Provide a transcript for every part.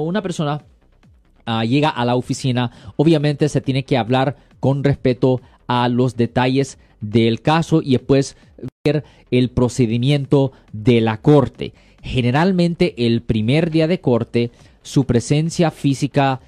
una persona ah, llega a la oficina, obviamente se tiene que hablar con respeto a los detalles del caso y después ver el procedimiento de la corte. Generalmente el primer día de corte, su presencia física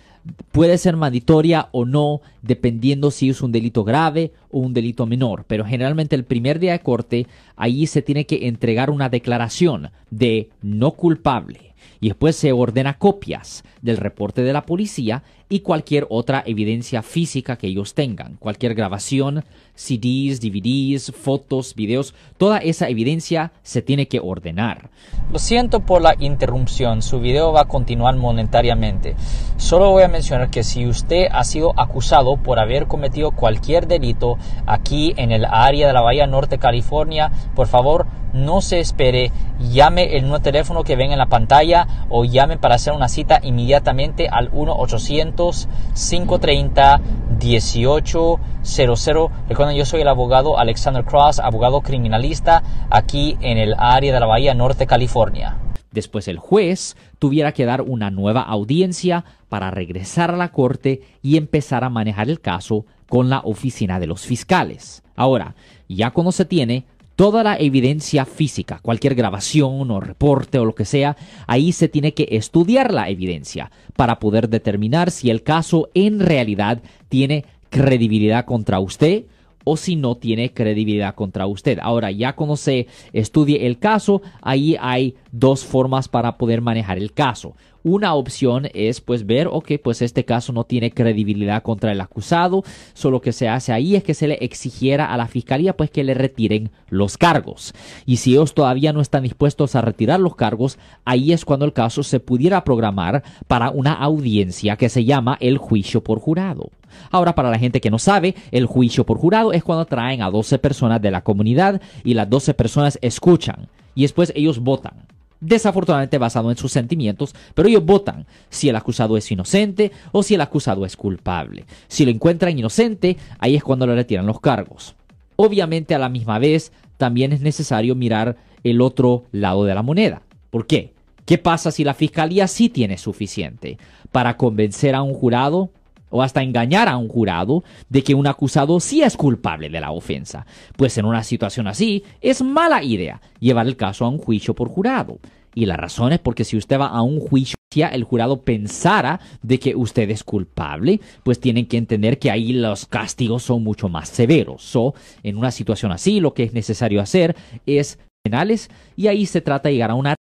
puede ser mandatoria o no, dependiendo si es un delito grave o un delito menor. Pero generalmente el primer día de corte, ahí se tiene que entregar una declaración de no culpable y después se ordena copias del reporte de la policía y cualquier otra evidencia física que ellos tengan, cualquier grabación, CDs, DVDs, fotos, videos, toda esa evidencia se tiene que ordenar. Lo siento por la interrupción, su video va a continuar monetariamente. Solo voy a mencionar que si usted ha sido acusado por haber cometido cualquier delito aquí en el área de la Bahía Norte, California, por favor no se espere, llame el nuevo teléfono que ven en la pantalla o llame para hacer una cita inmediatamente al 1-800-530-1800. Recuerden, yo soy el abogado Alexander Cross, abogado criminalista aquí en el área de la Bahía Norte, California. Después el juez tuviera que dar una nueva audiencia para regresar a la corte y empezar a manejar el caso con la oficina de los fiscales. Ahora, ya cuando se tiene toda la evidencia física, cualquier grabación o reporte o lo que sea, ahí se tiene que estudiar la evidencia para poder determinar si el caso en realidad tiene credibilidad contra usted o si no tiene credibilidad contra usted. Ahora, ya cuando se estudie el caso, ahí hay dos formas para poder manejar el caso. Una opción es pues ver, ok, pues este caso no tiene credibilidad contra el acusado, solo que se hace ahí es que se le exigiera a la fiscalía pues que le retiren los cargos. Y si ellos todavía no están dispuestos a retirar los cargos, ahí es cuando el caso se pudiera programar para una audiencia que se llama el juicio por jurado. Ahora, para la gente que no sabe, el juicio por jurado es cuando traen a 12 personas de la comunidad y las 12 personas escuchan y después ellos votan desafortunadamente basado en sus sentimientos, pero ellos votan si el acusado es inocente o si el acusado es culpable. Si lo encuentran inocente, ahí es cuando le retiran los cargos. Obviamente a la misma vez también es necesario mirar el otro lado de la moneda. ¿Por qué? ¿Qué pasa si la fiscalía sí tiene suficiente para convencer a un jurado o hasta engañar a un jurado de que un acusado sí es culpable de la ofensa. Pues en una situación así es mala idea llevar el caso a un juicio por jurado. Y la razón es porque si usted va a un juicio el jurado pensara de que usted es culpable, pues tienen que entender que ahí los castigos son mucho más severos. So, en una situación así, lo que es necesario hacer es penales y ahí se trata de llegar a una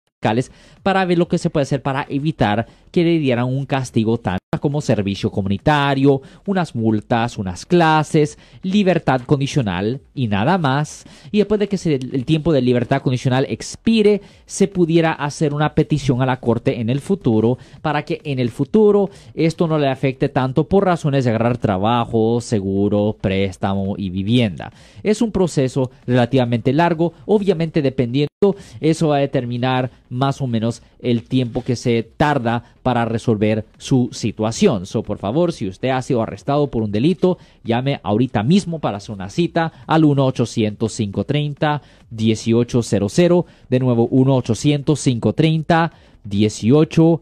para ver lo que se puede hacer para evitar que le dieran un castigo tan como servicio comunitario, unas multas, unas clases, libertad condicional y nada más. Y después de que el tiempo de libertad condicional expire, se pudiera hacer una petición a la corte en el futuro para que en el futuro esto no le afecte tanto por razones de agarrar trabajo, seguro, préstamo y vivienda. Es un proceso relativamente largo, obviamente dependiendo, eso va a determinar más o menos el tiempo que se tarda para resolver su situación. So, por favor, si usted ha sido arrestado por un delito, llame ahorita mismo para hacer una cita al 1-800-530-1800. De nuevo, 1-800-530-1800.